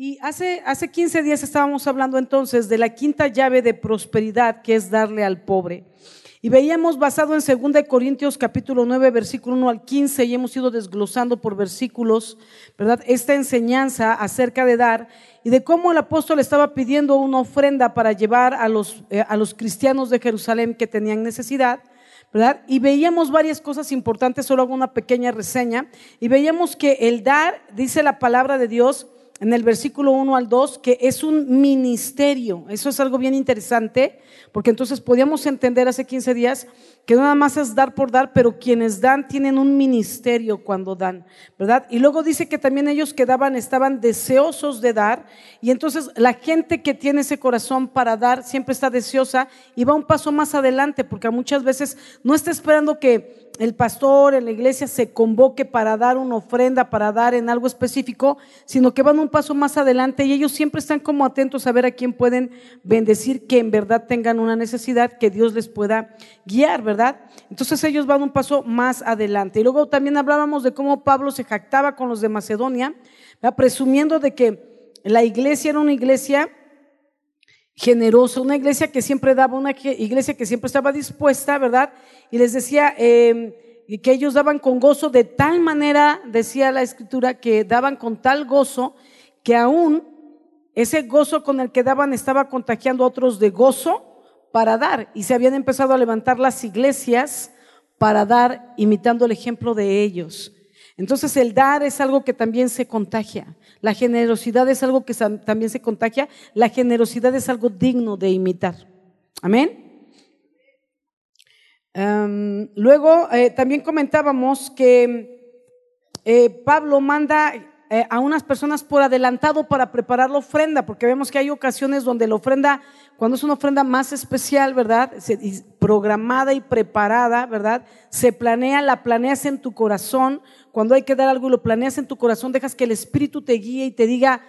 Y hace, hace 15 días estábamos hablando entonces de la quinta llave de prosperidad que es darle al pobre. Y veíamos basado en 2 Corintios capítulo 9, versículo 1 al 15, y hemos ido desglosando por versículos, ¿verdad? Esta enseñanza acerca de dar y de cómo el apóstol estaba pidiendo una ofrenda para llevar a los, eh, a los cristianos de Jerusalén que tenían necesidad. ¿verdad? Y veíamos varias cosas importantes, solo hago una pequeña reseña, y veíamos que el dar, dice la palabra de Dios, en el versículo 1 al 2, que es un ministerio. Eso es algo bien interesante, porque entonces podíamos entender hace 15 días que nada más es dar por dar, pero quienes dan tienen un ministerio cuando dan, ¿verdad? Y luego dice que también ellos que daban estaban deseosos de dar, y entonces la gente que tiene ese corazón para dar siempre está deseosa y va un paso más adelante, porque muchas veces no está esperando que el pastor en la iglesia se convoque para dar una ofrenda, para dar en algo específico, sino que van un paso más adelante y ellos siempre están como atentos a ver a quién pueden bendecir, que en verdad tengan una necesidad, que Dios les pueda guiar, ¿verdad? Entonces ellos van un paso más adelante. Y luego también hablábamos de cómo Pablo se jactaba con los de Macedonia, presumiendo de que la iglesia era una iglesia generosa, una iglesia que siempre daba, una iglesia que siempre estaba dispuesta, ¿verdad? Y les decía em, que ellos daban con gozo de tal manera, decía la escritura, que daban con tal gozo que aún ese gozo con el que daban estaba contagiando a otros de gozo para dar. Y se habían empezado a levantar las iglesias para dar, imitando el ejemplo de ellos. Entonces el dar es algo que también se contagia. La generosidad es algo que también se contagia. La generosidad es algo digno de imitar. Amén. Luego eh, también comentábamos que eh, Pablo manda eh, a unas personas por adelantado para preparar la ofrenda, porque vemos que hay ocasiones donde la ofrenda, cuando es una ofrenda más especial, ¿verdad? programada y preparada, ¿verdad? Se planea, la planeas en tu corazón. Cuando hay que dar algo lo planeas en tu corazón, dejas que el Espíritu te guíe y te diga,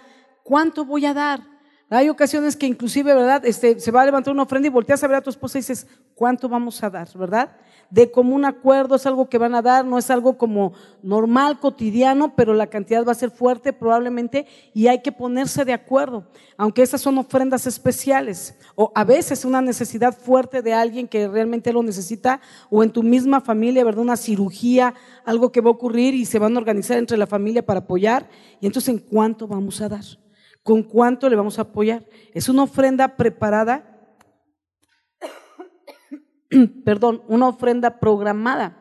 ¿cuánto voy a dar? Hay ocasiones que inclusive, ¿verdad? Este, se va a levantar una ofrenda y volteas a ver a tu esposa y dices, ¿cuánto vamos a dar? ¿Verdad? De común acuerdo es algo que van a dar, no es algo como normal, cotidiano, pero la cantidad va a ser fuerte probablemente y hay que ponerse de acuerdo, aunque esas son ofrendas especiales o a veces una necesidad fuerte de alguien que realmente lo necesita o en tu misma familia, ¿verdad? Una cirugía, algo que va a ocurrir y se van a organizar entre la familia para apoyar y entonces ¿en cuánto vamos a dar? ¿Con cuánto le vamos a apoyar? Es una ofrenda preparada, perdón, una ofrenda programada.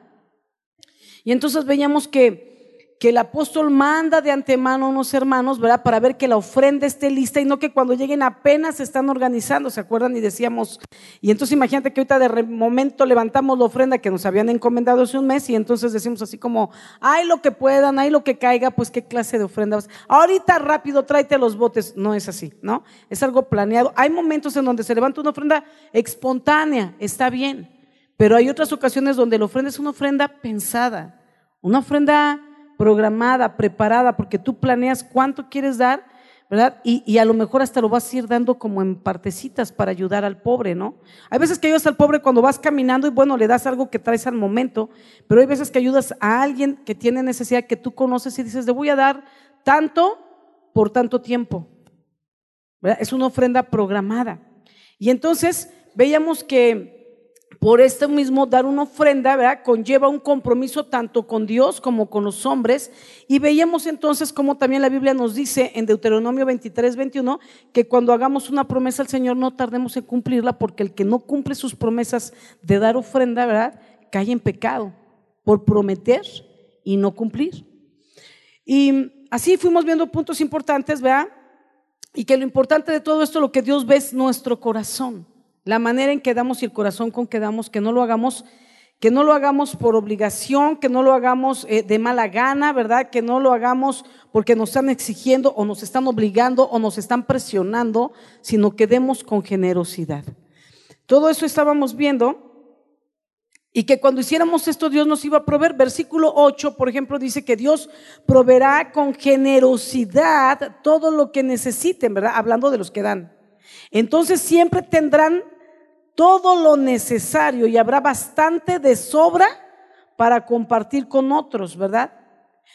Y entonces veíamos que que el apóstol manda de antemano a unos hermanos, ¿verdad? Para ver que la ofrenda esté lista y no que cuando lleguen apenas se están organizando, ¿se acuerdan? Y decíamos, y entonces imagínate que ahorita de momento levantamos la ofrenda que nos habían encomendado hace un mes y entonces decimos así como, hay lo que puedan, hay lo que caiga, pues qué clase de ofrenda. Ahorita rápido tráete los botes. No es así, ¿no? Es algo planeado. Hay momentos en donde se levanta una ofrenda espontánea, está bien, pero hay otras ocasiones donde la ofrenda es una ofrenda pensada, una ofrenda programada, preparada, porque tú planeas cuánto quieres dar, ¿verdad? Y, a lo mejor hasta lo vas a ir dando como en partecitas para ayudar al pobre, ¿no? Hay veces que ayudas al pobre cuando vas caminando y bueno, le das algo que traes al momento, pero hay veces que ayudas a alguien que tiene necesidad que tú conoces y dices, le voy a dar tanto por tanto tiempo. Es una ofrenda programada. Y entonces veíamos que por esto mismo, dar una ofrenda, ¿verdad? Conlleva un compromiso tanto con Dios como con los hombres. Y veíamos entonces como también la Biblia nos dice en Deuteronomio 23, 21, que cuando hagamos una promesa al Señor no tardemos en cumplirla, porque el que no cumple sus promesas de dar ofrenda, ¿verdad? Cae en pecado por prometer y no cumplir. Y así fuimos viendo puntos importantes, ¿verdad? Y que lo importante de todo esto, lo que Dios ve es nuestro corazón la manera en que damos y el corazón con que damos, que no lo hagamos, que no lo hagamos por obligación, que no lo hagamos eh, de mala gana, ¿verdad? Que no lo hagamos porque nos están exigiendo o nos están obligando o nos están presionando, sino que demos con generosidad. Todo eso estábamos viendo y que cuando hiciéramos esto Dios nos iba a proveer. Versículo 8, por ejemplo, dice que Dios proveerá con generosidad todo lo que necesiten, ¿verdad? Hablando de los que dan. Entonces siempre tendrán todo lo necesario y habrá bastante de sobra para compartir con otros, ¿verdad?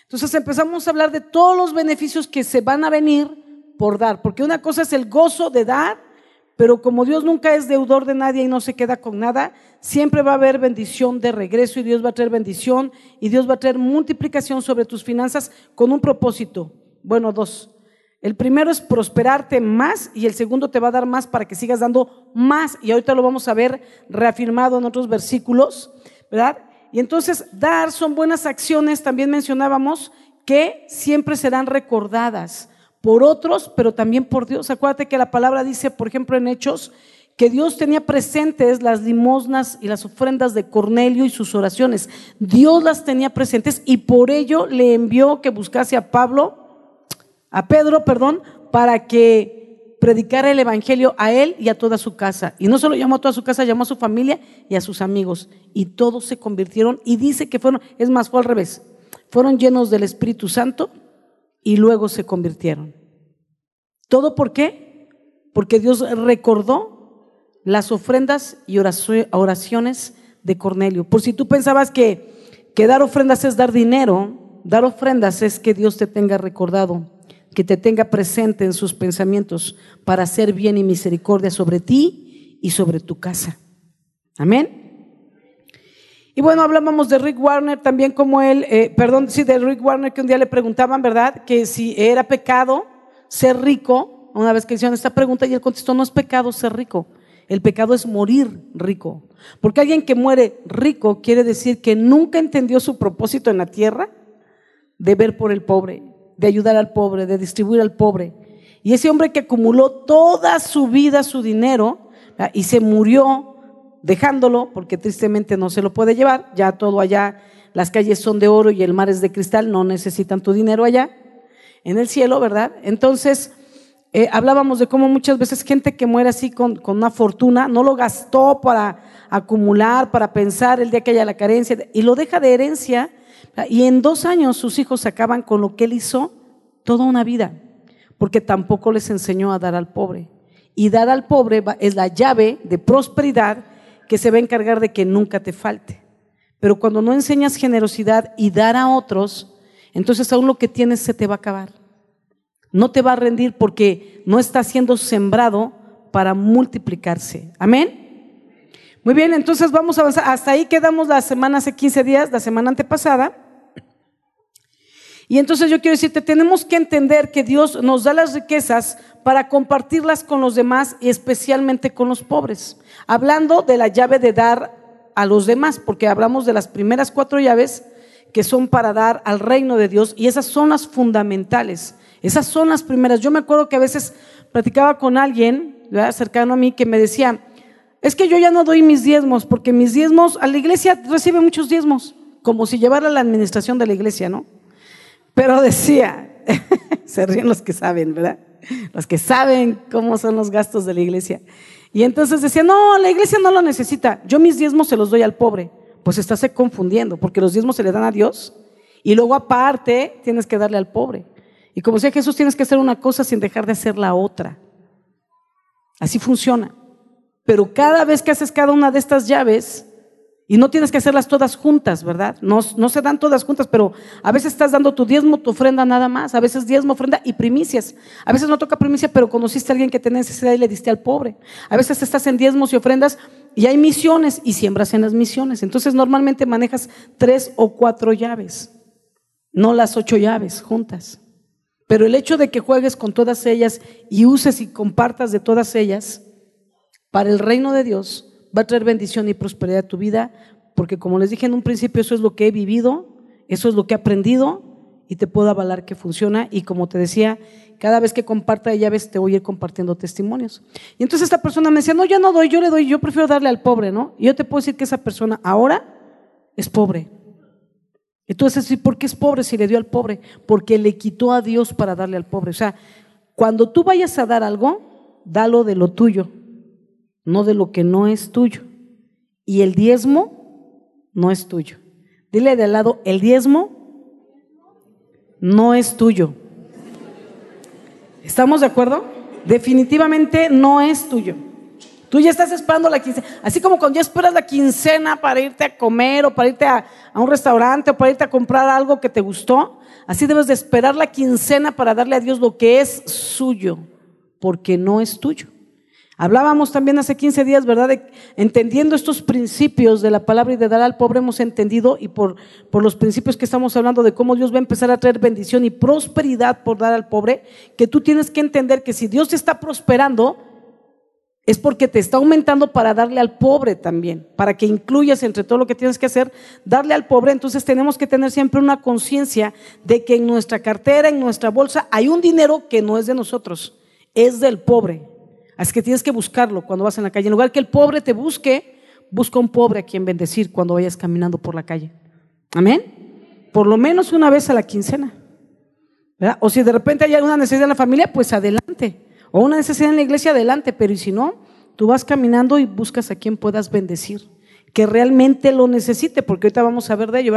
Entonces empezamos a hablar de todos los beneficios que se van a venir por dar, porque una cosa es el gozo de dar, pero como Dios nunca es deudor de nadie y no se queda con nada, siempre va a haber bendición de regreso y Dios va a traer bendición y Dios va a traer multiplicación sobre tus finanzas con un propósito. Bueno, dos. El primero es prosperarte más y el segundo te va a dar más para que sigas dando más. Y ahorita lo vamos a ver reafirmado en otros versículos, ¿verdad? Y entonces dar son buenas acciones, también mencionábamos, que siempre serán recordadas por otros, pero también por Dios. Acuérdate que la palabra dice, por ejemplo, en Hechos, que Dios tenía presentes las limosnas y las ofrendas de Cornelio y sus oraciones. Dios las tenía presentes y por ello le envió que buscase a Pablo a Pedro, perdón, para que predicara el evangelio a él y a toda su casa. Y no solo llamó a toda su casa, llamó a su familia y a sus amigos. Y todos se convirtieron y dice que fueron, es más, fue al revés, fueron llenos del Espíritu Santo y luego se convirtieron. ¿Todo por qué? Porque Dios recordó las ofrendas y oraciones de Cornelio. Por si tú pensabas que, que dar ofrendas es dar dinero, dar ofrendas es que Dios te tenga recordado que te tenga presente en sus pensamientos para hacer bien y misericordia sobre ti y sobre tu casa. Amén. Y bueno, hablábamos de Rick Warner también como él, eh, perdón, sí, de Rick Warner que un día le preguntaban, ¿verdad? Que si era pecado ser rico, una vez que hicieron esta pregunta y él contestó, no es pecado ser rico, el pecado es morir rico. Porque alguien que muere rico quiere decir que nunca entendió su propósito en la tierra de ver por el pobre de ayudar al pobre, de distribuir al pobre. Y ese hombre que acumuló toda su vida su dinero y se murió dejándolo, porque tristemente no se lo puede llevar, ya todo allá, las calles son de oro y el mar es de cristal, no necesitan tu dinero allá, en el cielo, ¿verdad? Entonces, eh, hablábamos de cómo muchas veces gente que muere así con, con, una fortuna, no lo gastó para acumular, para pensar el día que haya la carencia, y lo deja de herencia y en dos años sus hijos acaban con lo que él hizo toda una vida, porque tampoco les enseñó a dar al pobre. Y dar al pobre es la llave de prosperidad que se va a encargar de que nunca te falte. Pero cuando no enseñas generosidad y dar a otros, entonces aún lo que tienes se te va a acabar. No te va a rendir porque no está siendo sembrado para multiplicarse. Amén. Muy bien, entonces vamos a avanzar. Hasta ahí quedamos la semana hace 15 días, la semana antepasada. Y entonces yo quiero decirte, tenemos que entender que Dios nos da las riquezas para compartirlas con los demás y especialmente con los pobres. Hablando de la llave de dar a los demás, porque hablamos de las primeras cuatro llaves que son para dar al reino de Dios y esas son las fundamentales. Esas son las primeras. Yo me acuerdo que a veces platicaba con alguien cercano a mí que me decía, es que yo ya no doy mis diezmos porque mis diezmos, a la iglesia recibe muchos diezmos, como si llevara la administración de la iglesia, ¿no? Pero decía, se ríen los que saben, ¿verdad? Los que saben cómo son los gastos de la iglesia. Y entonces decía, no, la iglesia no lo necesita, yo mis diezmos se los doy al pobre. Pues estás confundiendo, porque los diezmos se le dan a Dios y luego aparte tienes que darle al pobre. Y como decía Jesús, tienes que hacer una cosa sin dejar de hacer la otra. Así funciona. Pero cada vez que haces cada una de estas llaves, y no tienes que hacerlas todas juntas, ¿verdad? No, se dan todas juntas, pero a veces estás dando tu diezmo, tu ofrenda nada más. A veces diezmo, ofrenda y primicias. A veces no toca primicia, pero conociste a alguien que tenía necesidad y le diste al pobre. A veces estás en diezmos y ofrendas y hay misiones y siembras en las misiones. Entonces normalmente manejas tres o cuatro llaves, no las ocho llaves juntas. Pero el hecho de que juegues con todas ellas y uses y compartas de todas ellas para el reino de Dios, va a traer bendición y prosperidad a tu vida, porque como les dije en un principio, eso es lo que he vivido, eso es lo que he aprendido y te puedo avalar que funciona. Y como te decía, cada vez que comparta llaves te voy a ir compartiendo testimonios. Y entonces esta persona me decía, no, yo no doy, yo le doy, yo prefiero darle al pobre, ¿no? Y yo te puedo decir que esa persona ahora es pobre. Entonces, ¿por qué es pobre si le dio al pobre? Porque le quitó a Dios para darle al pobre. O sea, cuando tú vayas a dar algo, dalo de lo tuyo no de lo que no es tuyo. Y el diezmo no es tuyo. Dile de al lado, el diezmo no es tuyo. ¿Estamos de acuerdo? Definitivamente no es tuyo. Tú ya estás esperando la quincena. Así como cuando ya esperas la quincena para irte a comer o para irte a, a, un restaurante o para irte a comprar algo que te gustó, así debes de esperar la quincena para darle a Dios lo que es suyo, porque no es tuyo. Hablábamos también hace 15 días, ¿verdad? De, entendiendo estos principios de la palabra y de dar al pobre hemos entendido y por, por los principios que estamos hablando de cómo Dios va a empezar a traer bendición y prosperidad por dar al pobre, que tú tienes que entender que si Dios te está prosperando, es porque te está aumentando para darle al pobre también, para que incluyas entre todo lo que tienes que hacer, darle al pobre. Entonces tenemos que tener siempre una conciencia de que en nuestra cartera, en nuestra bolsa, hay un dinero que no es de nosotros, es del pobre. Así que tienes que buscarlo cuando vas en la calle. En lugar que el pobre te busque, busca un pobre a quien bendecir cuando vayas caminando por la calle. Amén. Por lo menos una vez a la quincena. O si de repente hay alguna necesidad en la familia, pues adelante. O una necesidad en la iglesia, adelante. Pero y si no, tú vas caminando y buscas a quien puedas bendecir. Que realmente lo necesite, porque ahorita vamos a ver de ello.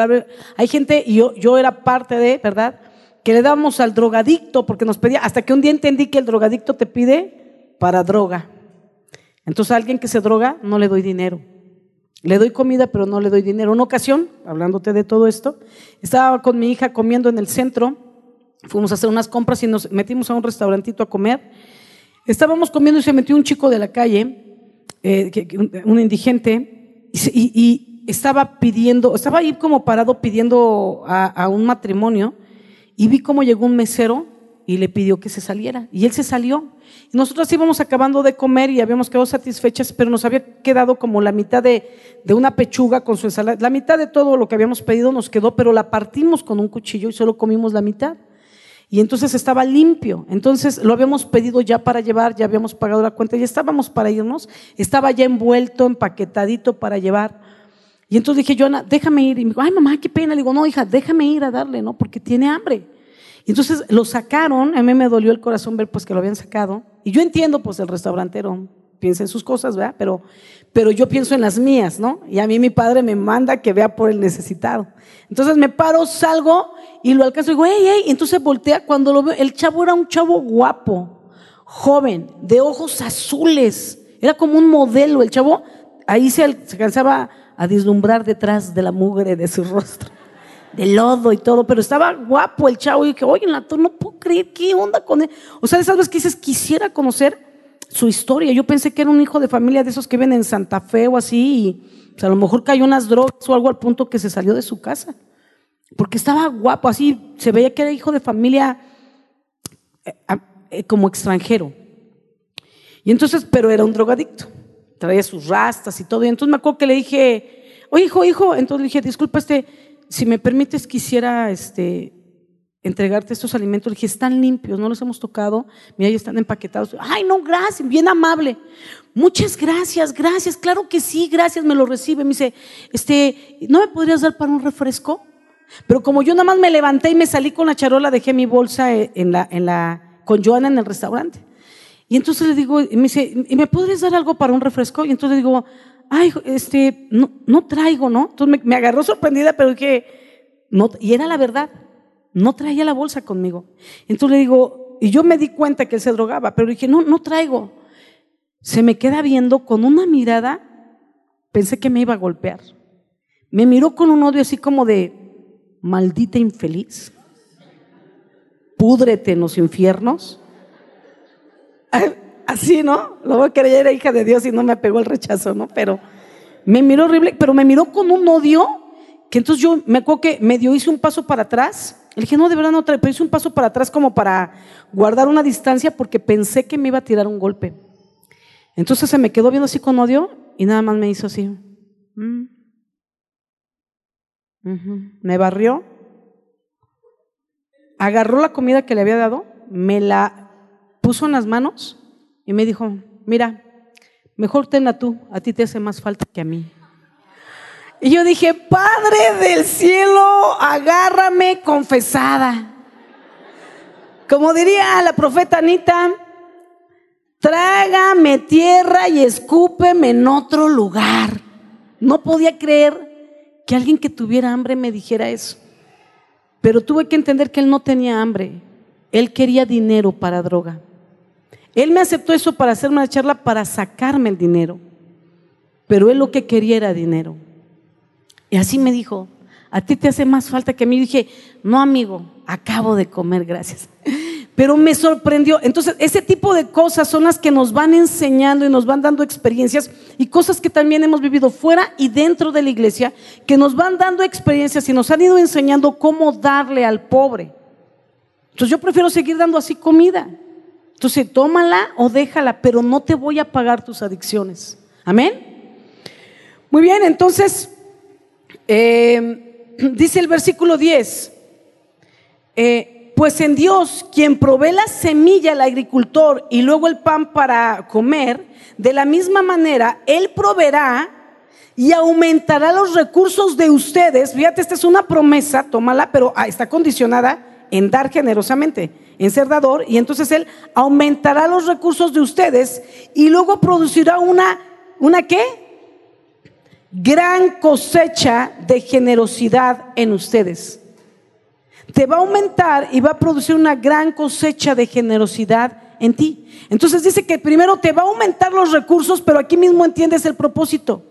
Hay gente, y yo, yo era parte de, ¿verdad? Que le damos al drogadicto porque nos pedía, hasta que un día entendí que el drogadicto te pide para droga. Entonces a alguien que se droga no le doy dinero. Le doy comida, pero no le doy dinero. Una ocasión, hablándote de todo esto, estaba con mi hija comiendo en el centro, fuimos a hacer unas compras y nos metimos a un restaurantito a comer. Estábamos comiendo y se metió un chico de la calle, eh, un indigente, y, estaba pidiendo, estaba ahí como parado pidiendo a, a un matrimonio, y vi cómo llegó un mesero y le pidió que se saliera. Y él se salió. Nosotros íbamos acabando de comer y habíamos quedado satisfechas, pero nos había quedado como la mitad de, de, una pechuga con su ensalada. La mitad de todo lo que habíamos pedido nos quedó, pero la partimos con un cuchillo y solo comimos la mitad. Y entonces estaba limpio. Entonces lo habíamos pedido ya para llevar, ya habíamos pagado la cuenta, ya estábamos para irnos. Estaba ya envuelto, empaquetadito para llevar. Y entonces dije, Joana, déjame ir. Y me dijo, ay mamá, qué pena. Le digo, no, hija, déjame ir a darle, ¿no? Porque tiene hambre. Y entonces lo sacaron, a mí me dolió el corazón ver pues que lo habían sacado. Y yo entiendo pues el restaurantero piensa en sus cosas, ¿verdad? Pero, pero yo pienso en las mías, ¿no? Y a mí mi padre me manda que vea por el necesitado. Entonces me paro, salgo y lo alcanzo y digo, hey, hey. Y entonces voltea cuando lo veo. El chavo era un chavo guapo, joven, de ojos azules. Era como un modelo. El chavo ahí se, cansaba a deslumbrar detrás de la mugre de su rostro de lodo y todo, pero estaba guapo el chavo y dije, oye, no puedo creer qué onda con él. O sea, de esas veces que dices, quisiera conocer su historia. Yo pensé que era un hijo de familia de esos que viven en Santa Fe o así, y o sea, a lo mejor cayó unas drogas o algo al punto que se salió de su casa. Porque estaba guapo, así se veía que era hijo de familia eh, eh, como extranjero. Y entonces, pero era un drogadicto. Traía sus rastas y todo. Y entonces me acuerdo que le dije, oye, hijo, hijo, entonces le dije, disculpa, este, si me permites, quisiera este, entregarte estos alimentos. Le dije, están limpios, no los hemos tocado. Mira, ya están empaquetados. Ay, no, gracias, bien amable. Muchas gracias, gracias. Claro que sí, gracias, me lo recibe. Me dice, este, ¿no me podrías dar para un refresco? Pero como yo nada más me levanté y me salí con la charola, dejé mi bolsa eh, en la, en la, con Joana en el restaurante. Y entonces le digo, me dice, ¿y me podrías dar algo para un refresco? Y entonces le digo, ay, este, no, no traigo, ¿no? Entonces me, agarró sorprendida, pero dije, no, y era la verdad, no traía la bolsa conmigo. Entonces le digo, y yo me di cuenta que él se drogaba, pero dije, no, no traigo. Se me queda viendo con una mirada, pensé que me iba a golpear. Me miró con un odio así como de, maldita infeliz, púdrete en los infiernos. Así, ¿no? Lo voy a creer, era hija de Dios y no me pegó el rechazo, ¿no? Pero me miró horrible, pero me miró con un odio que entonces yo me acuerdo que medio hice un paso para atrás. Le dije, no, de verdad no, pero hice un paso para atrás como para guardar una distancia porque pensé que me iba a tirar un golpe. Entonces se me quedó viendo así con odio y nada más me hizo así. Mm. Me barrió, agarró la comida que le había dado, me la puso en las manos y me dijo, mira, mejor tenla tú, a ti te hace más falta que a mí. Y yo dije, Padre del cielo, agárrame confesada. Como diría la profeta Anita, trágame tierra y escúpeme en otro lugar. No podía creer que alguien que tuviera hambre me dijera eso. Pero tuve que entender que él no tenía hambre. Él quería dinero para droga. Él me aceptó eso para hacerme una charla, para sacarme el dinero. Pero él lo que quería era dinero. Y así me dijo, a ti te hace más falta que a mí. Y dije, no amigo, acabo de comer, gracias. Pero me sorprendió. Entonces, ese tipo de cosas son las que nos van enseñando y nos van dando experiencias y cosas que también hemos vivido fuera y dentro de la iglesia, que nos van dando experiencias y nos han ido enseñando cómo darle al pobre. Entonces, yo prefiero seguir dando así comida. Entonces, tómala o déjala, pero no te voy a pagar tus adicciones. Amén. Muy bien, entonces, eh, dice el versículo 10. Eh, pues en Dios, quien provee la semilla al agricultor y luego el pan para comer, de la misma manera, Él proveerá y aumentará los recursos de ustedes. Fíjate, esta es una promesa, tómala, pero ah, está condicionada en dar generosamente, en ser dador, y entonces Él aumentará los recursos de ustedes y luego producirá una, ¿una qué? Gran cosecha de generosidad en ustedes te va a aumentar y va a producir una gran cosecha de generosidad en ti. Entonces dice que primero te va a aumentar los recursos, pero aquí mismo entiendes el propósito.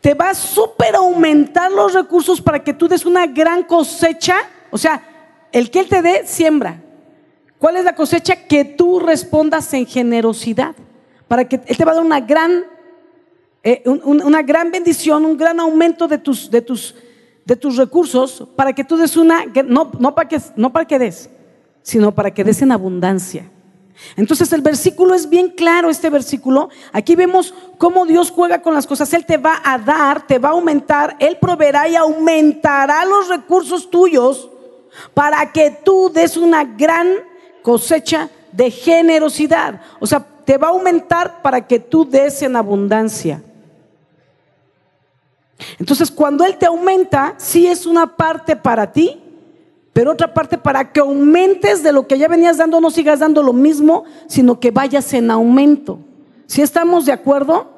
Te va a super aumentar los recursos para que tú des una gran cosecha. O sea, el que Él te dé, siembra. ¿Cuál es la cosecha? Que tú respondas en generosidad. Para que Él te va a dar una gran, eh, una gran bendición, un gran aumento de tus, de tus de tus recursos para que tú des una, no, no, para que, no para que des, sino para que des en abundancia. Entonces el versículo es bien claro, este versículo. Aquí vemos cómo Dios juega con las cosas. Él te va a dar, te va a aumentar, Él proveerá y aumentará los recursos tuyos para que tú des una gran cosecha de generosidad. O sea, te va a aumentar para que tú des en abundancia. Entonces, cuando Él te aumenta, sí es una parte para ti, pero otra parte para que aumentes de lo que ya venías dando, no sigas dando lo mismo, sino que vayas en aumento. Si estamos de acuerdo,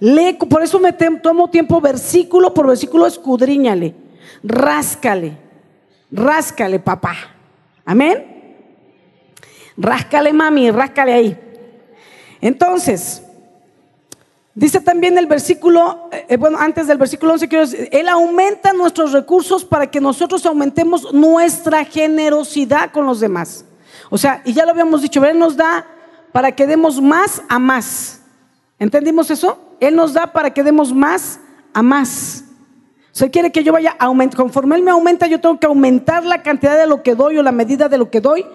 lee, por eso me tomo tiempo versículo por versículo, escudriñale, ráscale, ráscale, papá. Amén. Ráscale, mami, ráscale ahí. Entonces, Dice también el versículo, eh, bueno, antes del versículo 11, quiero decir, Él aumenta nuestros recursos para que nosotros aumentemos nuestra generosidad con los demás. O sea, y ya lo habíamos dicho, Él nos da para que demos más a más. ¿Entendimos eso? Él nos da para que demos más a más. O sea, quiere que yo vaya aumentando. Conforme Él me aumenta, yo tengo que aumentar la cantidad de lo que doy o la medida de lo que doy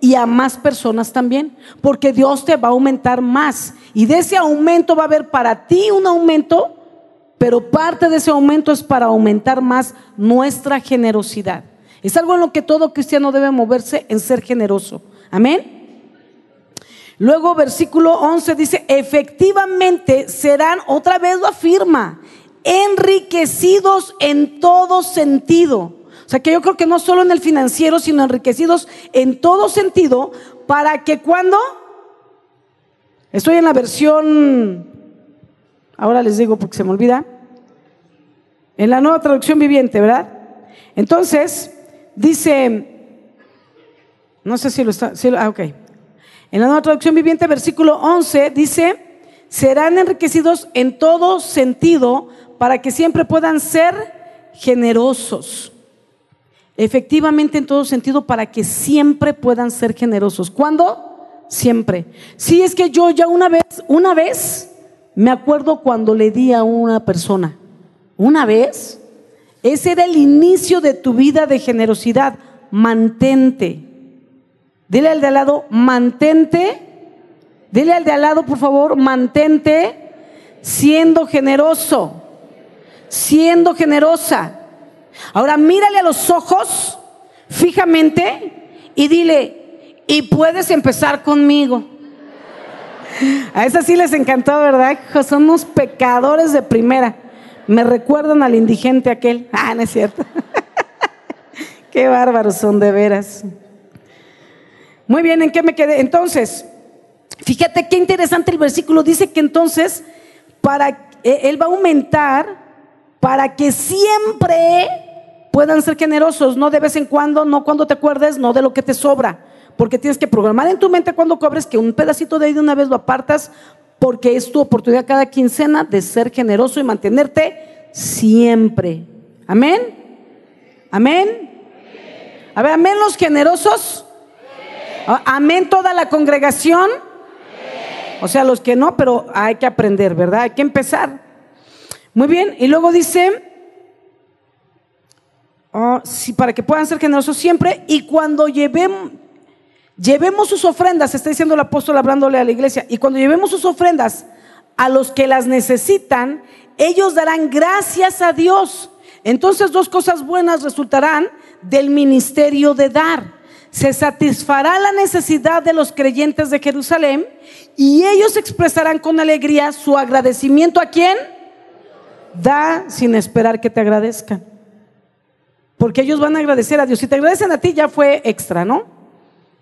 y a más personas también, porque Dios te va a aumentar más. Y de ese aumento va a haber para ti un aumento, pero parte de ese aumento es para aumentar más nuestra generosidad. Es algo en lo que todo cristiano debe moverse en ser generoso. Amén. Luego versículo 11 dice, efectivamente serán, otra vez lo afirma, enriquecidos en todo sentido sea que yo creo que no solo en el financiero, sino enriquecidos en todo sentido, para que cuando, estoy en la versión, ahora les digo porque se me olvida, en la nueva traducción viviente, ¿verdad? Entonces, dice, no sé si lo está, ah, ok. En la nueva traducción viviente, versículo 11, dice, serán enriquecidos en todo sentido para que siempre puedan ser generosos efectivamente en todo sentido para que siempre puedan ser generosos. ¿Cuándo? Siempre. Si es que yo ya una vez, una vez, me acuerdo cuando le di a una persona, una vez, ese era el inicio de tu vida de generosidad. Mantente. Dile al de al lado, mantente. Dile al de al lado, por favor, mantente siendo generoso, siendo generosa. Ahora mírale a los ojos fijamente y dile, y puedes empezar conmigo. A esa sí les encantó, ¿verdad? Somos pecadores de primera. Me recuerdan al indigente aquel. Ah, no es cierto. qué bárbaros son de veras. Muy bien, ¿en qué me quedé? Entonces, fíjate qué interesante el versículo. Dice que entonces, para, eh, Él va a aumentar para que siempre puedan ser generosos, no de vez en cuando, no cuando te acuerdes, no de lo que te sobra. porque tienes que programar en tu mente cuando cobres que un pedacito de ahí de una vez lo apartas porque es tu oportunidad cada quincena de ser generoso y mantenerte siempre. Amén. Amén. A ver, amén los generosos. Amén toda la congregación. O sea, los que no, pero hay que aprender, ¿verdad? Hay que empezar. Muy bien, y luego dice, oh, sí, para que puedan ser generosos siempre, y cuando llevemos, llevemos sus ofrendas, está diciendo el apóstol hablándole a la iglesia, y cuando llevemos sus ofrendas a los que las necesitan, ellos darán gracias a Dios. Entonces dos cosas buenas resultarán del ministerio de dar. Se satisfará la necesidad de los creyentes de Jerusalén y ellos expresarán con alegría su agradecimiento a quién? Da sin esperar que te agradezcan. Porque ellos van a agradecer a Dios. Si te agradecen a ti ya fue extra, ¿no?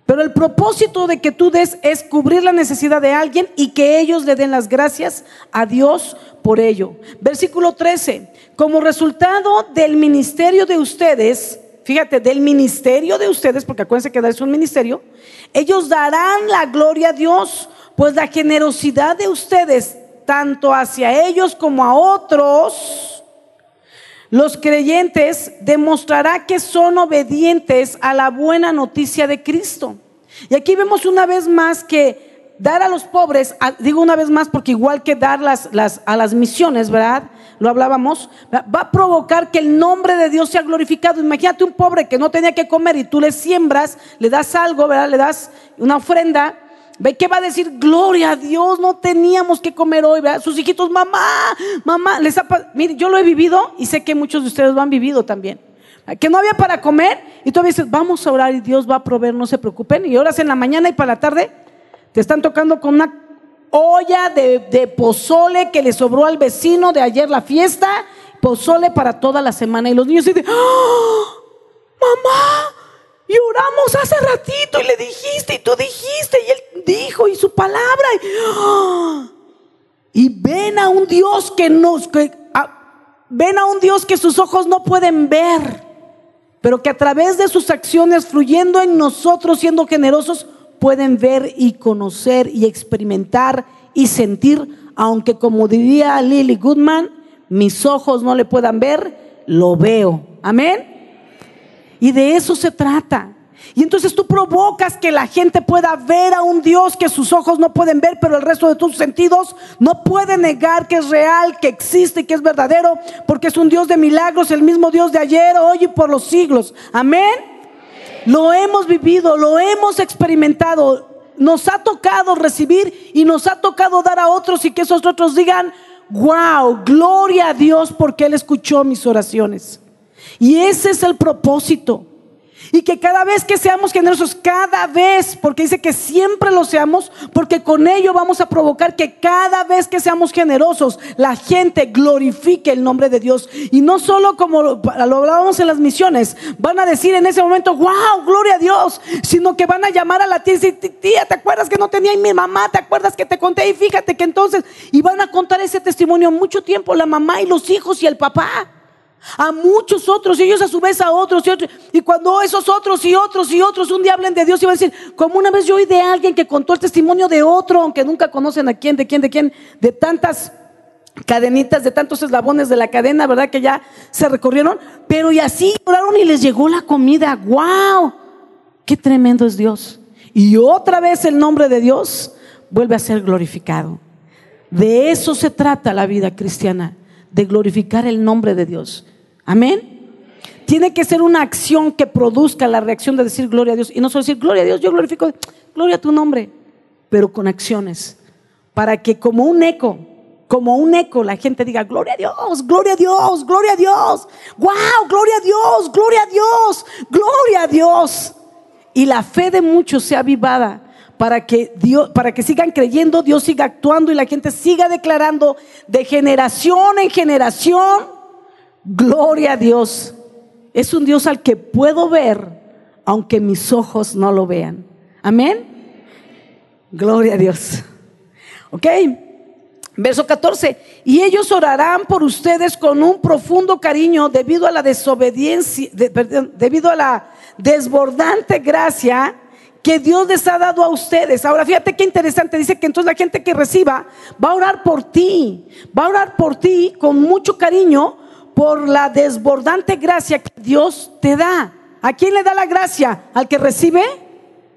Pero el propósito de que tú des es cubrir la necesidad de alguien y que ellos le den las gracias a Dios por ello. Versículo 13. Como resultado del ministerio de ustedes, fíjate, del ministerio de ustedes, porque acuérdense que es un ministerio, ellos darán la gloria a Dios, pues la generosidad de ustedes tanto hacia ellos como a otros, los creyentes demostrará que son obedientes a la buena noticia de Cristo. Y aquí vemos una vez más que dar a los pobres, digo una vez más porque igual que dar las, a las misiones, ¿verdad? Lo hablábamos, va a provocar que el nombre de Dios sea glorificado. Imagínate un pobre que no tenía que comer y tú le siembras, le das algo, ¿verdad? Le das una ofrenda ¿Ve qué va a decir? Gloria a Dios, no teníamos que comer hoy. Sus hijitos, mamá, mamá, les ha, mire, yo lo he vivido y sé que muchos de ustedes lo han vivido también. Que no había para comer y tú dices, vamos a orar y Dios va a proveer, no se preocupen. Y horas en la mañana y para la tarde te están tocando con una olla de, de pozole que le sobró al vecino de ayer la fiesta, pozole para toda la semana. Y los niños dicen, ¡Oh, mamá, y oramos hace ratito y le dijiste y tú dijiste y él dijo y su palabra. Y, ven a un Dios que nos... Que, ven a un Dios que sus ojos no pueden ver, pero que a través de sus acciones fluyendo en nosotros, siendo generosos, pueden ver y conocer y experimentar y sentir, aunque como diría Lily Goodman, mis ojos no le puedan ver, lo veo. Amén. Y de eso se trata. Y entonces tú provocas que la gente pueda ver a un Dios que sus ojos no pueden ver, pero el resto de tus sentidos no puede negar que es real, que existe y que es verdadero, porque es un Dios de milagros, el mismo Dios de ayer, hoy y por los siglos. Amén. Lo hemos vivido, lo hemos experimentado. Nos ha tocado recibir y nos ha tocado dar a otros y que esos otros digan, wow, gloria a Dios porque Él escuchó mis oraciones. Y ese es el propósito. Y que cada vez que seamos generosos, cada vez, porque dice que siempre lo seamos, porque con ello vamos a provocar que cada vez que seamos generosos, la gente glorifique el nombre de Dios. Y no solo como lo, hablábamos en las misiones, van a decir en ese momento, wow, gloria a Dios, sino que van a llamar a la tía y decir, tía, ¿te acuerdas que no tenía mi mamá? ¿Te acuerdas que te conté? Y fíjate que entonces, y van a contar ese testimonio mucho tiempo, la mamá y los hijos y el papá a muchos otros y ellos a su vez a otros y otros. Y cuando esos otros y otros y otros un día hablen de Dios y van a decir, como una vez yo oí de alguien que contó el testimonio de otro, aunque nunca conocen a quién, de quién, de quién, de tantas cadenitas, de tantos eslabones de la cadena, ¿verdad? Que ya se recorrieron, pero y así oraron y les llegó la comida. ¡Wow! ¡Qué tremendo es Dios! Y otra vez el nombre de Dios vuelve a ser glorificado. De eso se trata la vida cristiana de glorificar el nombre de Dios. Amén. Tiene que ser una acción que produzca la reacción de decir gloria a Dios. Y no solo decir gloria a Dios, yo glorifico, gloria a tu nombre, pero con acciones. Para que como un eco, como un eco, la gente diga, gloria a Dios, gloria a Dios, gloria a Dios. Wow, gloria a Dios, gloria a Dios, gloria a Dios. Y la fe de muchos sea avivada para que Dios, para que sigan creyendo, Dios siga actuando y la gente siga declarando de generación en generación, gloria a Dios. Es un Dios al que puedo ver, aunque mis ojos no lo vean. Amén. Gloria a Dios. ¿Ok? Verso 14. Y ellos orarán por ustedes con un profundo cariño debido a la desobediencia, debido a la desbordante gracia que Dios les ha dado a ustedes. Ahora fíjate qué interesante, dice que entonces la gente que reciba va a orar por ti, va a orar por ti con mucho cariño por la desbordante gracia que Dios te da. ¿A quién le da la gracia? ¿Al que recibe?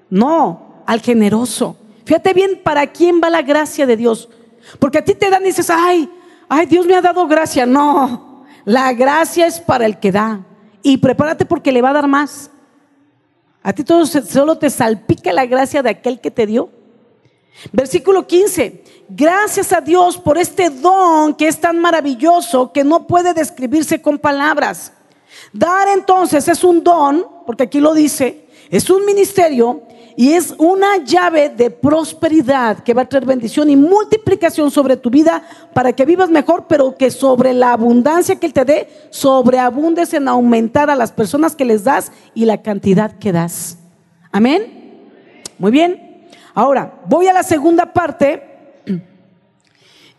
No, al generoso. Fíjate bien para quién va la gracia de Dios. Porque a ti te dan y dices, ay, ay, Dios me ha dado gracia. No, la gracia es para el que da. Y prepárate porque le va a dar más. A ti todo solo te salpica la gracia de aquel que te dio. Versículo 15. Gracias a Dios por este don que es tan maravilloso que no puede describirse con palabras. Dar entonces es un don, porque aquí lo dice, es un ministerio y es una llave de prosperidad que va a traer bendición y multiplicación sobre tu vida para que vivas mejor, pero que sobre la abundancia que Él te dé, sobreabundes en aumentar a las personas que les das y la cantidad que das. Amén. Muy bien. Ahora, voy a la segunda parte.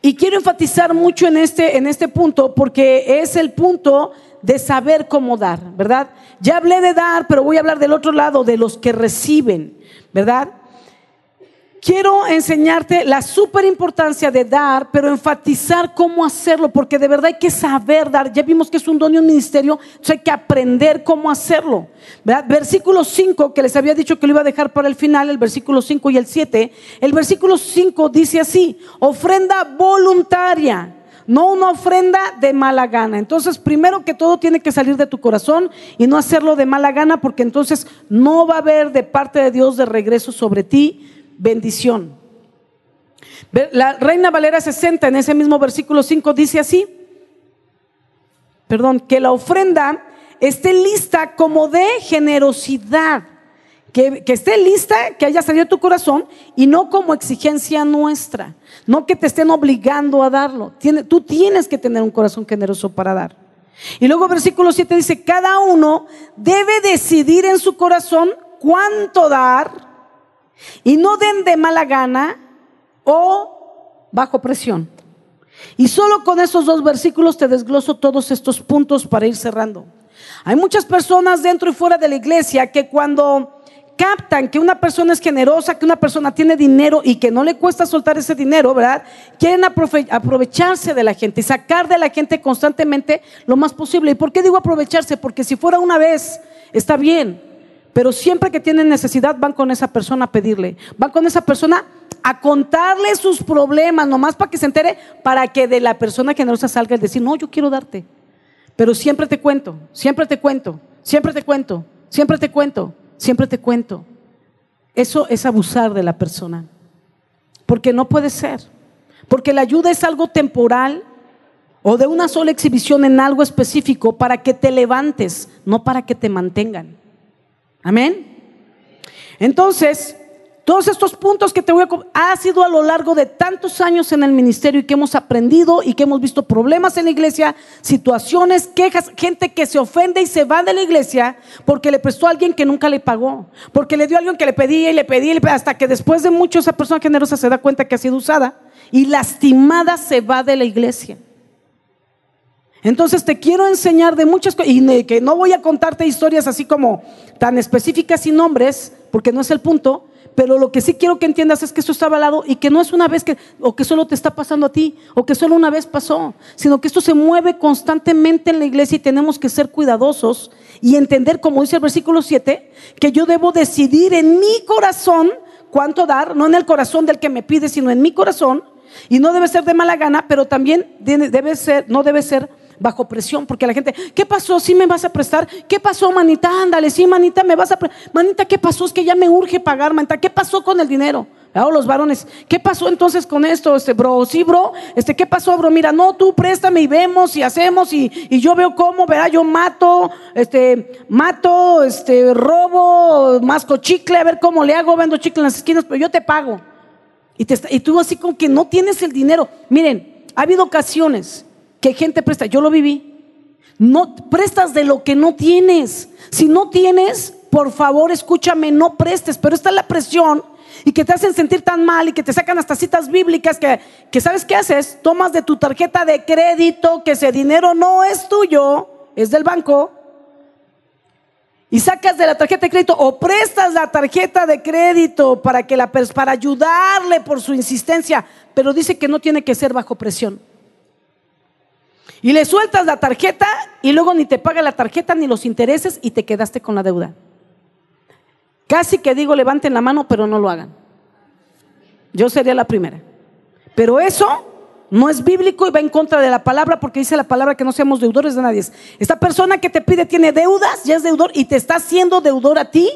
Y quiero enfatizar mucho en este, en este punto porque es el punto de saber cómo dar, ¿verdad? Ya hablé de dar, pero voy a hablar del otro lado, de los que reciben, ¿verdad? Quiero enseñarte la super importancia de dar, pero enfatizar cómo hacerlo, porque de verdad hay que saber dar. Ya vimos que es un don y un ministerio, entonces hay que aprender cómo hacerlo. ¿verdad? Versículo 5, que les había dicho que lo iba a dejar para el final, el versículo 5 y el 7. El versículo 5 dice así, ofrenda voluntaria no una ofrenda de mala gana. Entonces, primero que todo tiene que salir de tu corazón y no hacerlo de mala gana porque entonces no va a haber de parte de Dios de regreso sobre ti bendición. La Reina Valera 60 en ese mismo versículo 5 dice así, perdón, que la ofrenda esté lista como de generosidad que, esté lista, que haya salido tu corazón y no como exigencia nuestra, no que te estén obligando a darlo. tú tienes que tener un corazón generoso para dar. Y luego versículo 7 dice, cada uno debe decidir en su corazón cuánto dar y no den de mala gana o bajo presión. Y solo con esos dos versículos te desgloso todos estos puntos para ir cerrando. Hay muchas personas dentro y fuera de la iglesia que cuando captan que una persona es generosa, que una persona tiene dinero y que no le cuesta soltar ese dinero, ¿verdad? Quieren aprovecharse de la gente y sacar de la gente constantemente lo más posible. ¿Y por qué digo aprovecharse? Porque si fuera una vez, está bien. Pero siempre que tienen necesidad van con esa persona a pedirle. Van con esa persona a contarle sus problemas, nomás para que se entere, para que de la persona generosa salga el decir, no, yo quiero darte. Pero siempre te cuento, siempre te cuento, siempre te cuento, siempre te cuento. Siempre te cuento. Eso es abusar de la persona. Porque no puede ser. Porque la ayuda es algo temporal o de una sola exhibición en algo específico para que te levantes, no para que te mantengan. Amén. Entonces, todos estos puntos que te voy a ha sido a lo largo de tantos años en el ministerio y que hemos aprendido y que hemos visto problemas en la iglesia, situaciones, quejas, gente que se ofende y se va de la iglesia porque le prestó a alguien que nunca le pagó, porque le dio a alguien que le pedía y le pedía, hasta que después de mucho esa persona generosa se da cuenta que ha sido usada y lastimada se va de la iglesia. Entonces te quiero enseñar de muchas cosas y que no voy a contarte historias así como tan específicas y nombres, porque no es el punto, pero lo que sí quiero que entiendas es que esto está avalado y que no es una vez que, o que solo te está pasando a ti, o que solo una vez pasó, sino que esto se mueve constantemente en la iglesia y tenemos que ser cuidadosos y entender, como dice el versículo 7, que yo debo decidir en mi corazón cuánto dar, no en el corazón del que me pide, sino en mi corazón, y no debe ser de mala gana, pero también debe ser, no debe ser bajo presión, porque la gente, ¿qué pasó? ¿Sí me vas a prestar? ¿Qué pasó, manita? Ándale, sí, manita, me vas a prestar. Manita, ¿qué pasó? Es que ya me urge pagar, manita. ¿Qué pasó con el dinero? O los varones, ¿qué pasó entonces con esto, este bro? Sí, bro, este, ¿qué pasó, bro? Mira, no, tú préstame y vemos y hacemos y, y yo veo cómo, verá, yo mato, este, mato, este, robo, masco chicle, a ver cómo le hago, vendo chicle en las esquinas, pero yo te pago. Y, te, y tú así como que no tienes el dinero. Miren, ha habido ocasiones que gente presta. Yo lo viví. No prestas de lo que no tienes. Si no tienes, por favor, escúchame, no prestes. Pero está la presión y que te hacen sentir tan mal y que te sacan hasta citas bíblicas que, que sabes qué haces, tomas de tu tarjeta de crédito que ese dinero no es tuyo, es del banco. y sacas de la tarjeta de crédito o prestas la tarjeta de crédito para que la para ayudarle por su insistencia, pero dice que no tiene que ser bajo presión. Y le sueltas la tarjeta y luego ni te paga la tarjeta ni los intereses y te quedaste con la deuda. Casi que digo levanten la mano, pero no lo hagan. Yo sería la primera. Pero eso no es bíblico y va en contra de la palabra porque dice la palabra que no seamos deudores de nadie. Esta persona que te pide tiene deudas, ya es deudor y te está haciendo deudor a ti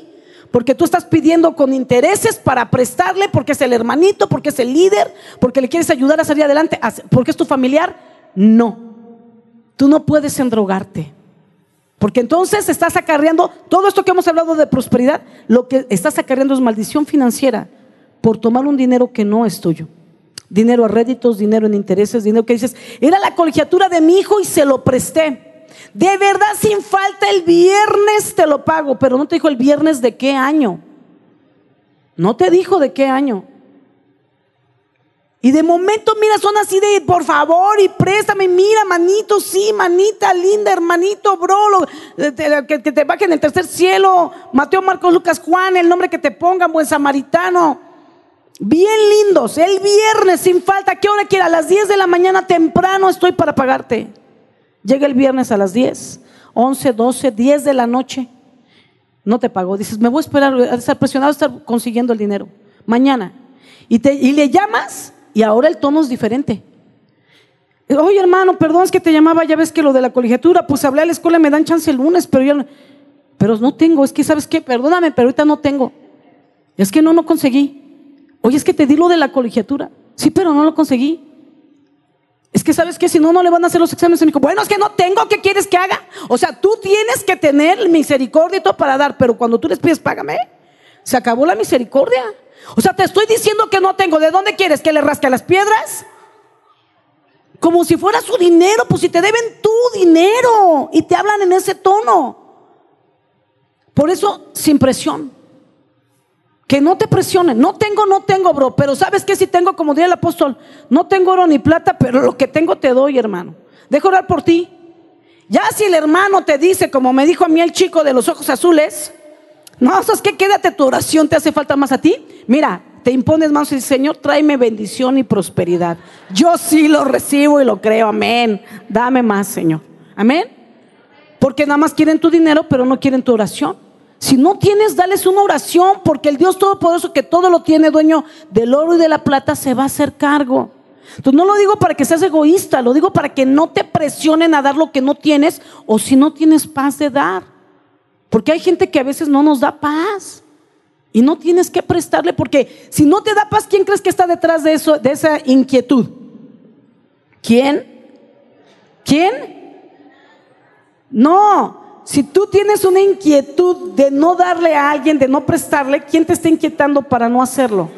porque tú estás pidiendo con intereses para prestarle porque es el hermanito, porque es el líder, porque le quieres ayudar a salir adelante, porque es tu familiar. No, tú no puedes endrogarte. Porque entonces estás acarreando todo esto que hemos hablado de prosperidad, lo que estás acarreando es maldición financiera por tomar un dinero que no es tuyo dinero a réditos, dinero en intereses, dinero que dices, era la colegiatura de mi hijo y se lo presté. De verdad, sin falta, el viernes te lo pago, pero no te dijo el viernes de qué año. No te dijo de qué año. Y de momento, mira, son así de, por favor, y préstame, mira, manito, sí, manita, linda, hermanito, bro, que, que, te baje en el tercer cielo, Mateo, Marcos, Lucas, Juan, el nombre que te pongan, buen samaritano. Bien lindos, el viernes sin falta, ¿qué hora quiera? A las 10 de la mañana temprano estoy para pagarte. Llega el viernes a las 10, 11, 12, 10 de la noche. No te pago. Dices, me voy a esperar, a estar presionado, a estar consiguiendo el dinero. Mañana. Y, te, y le llamas y ahora el tono es diferente. Oye, hermano, perdón, es que te llamaba, ya ves que lo de la colegiatura, pues hablé a la escuela, me dan chance el lunes, pero no, pero no tengo, es que sabes qué, perdóname, pero ahorita no tengo. Es que no, no conseguí. Oye, es que te di lo de la colegiatura. Sí, pero no lo conseguí. Es que sabes que si no, no le van a hacer los exámenes. Y me dijo, bueno, es que no tengo, ¿qué quieres que haga? O sea, tú tienes que tener misericordia y todo para dar, pero cuando tú les pides, págame. Se acabó la misericordia. O sea, te estoy diciendo que no tengo. ¿De dónde quieres que le rasque las piedras? Como si fuera su dinero, pues si te deben tu dinero y te hablan en ese tono. Por eso, sin presión. Que no te presionen. No tengo, no tengo, bro. Pero sabes que si tengo, como diría el apóstol, no tengo oro ni plata, pero lo que tengo te doy, hermano. Dejo orar por ti. Ya si el hermano te dice, como me dijo a mí el chico de los ojos azules, no, ¿sabes qué? Quédate tu oración, te hace falta más a ti. Mira, te impones más y dices, Señor, tráeme bendición y prosperidad. Yo sí lo recibo y lo creo, amén. Dame más, Señor. Amén. Porque nada más quieren tu dinero, pero no quieren tu oración. Si no tienes, dales una oración, porque el Dios Todopoderoso que todo lo tiene, dueño del oro y de la plata, se va a hacer cargo. Entonces no lo digo para que seas egoísta, lo digo para que no te presionen a dar lo que no tienes o si no tienes paz de dar. Porque hay gente que a veces no nos da paz y no tienes que prestarle porque si no te da paz, ¿quién crees que está detrás de eso, de esa inquietud? ¿Quién? ¿Quién? No, si tú tienes una inquietud de no darle a alguien, de no prestarle, ¿quién te está inquietando para no hacerlo?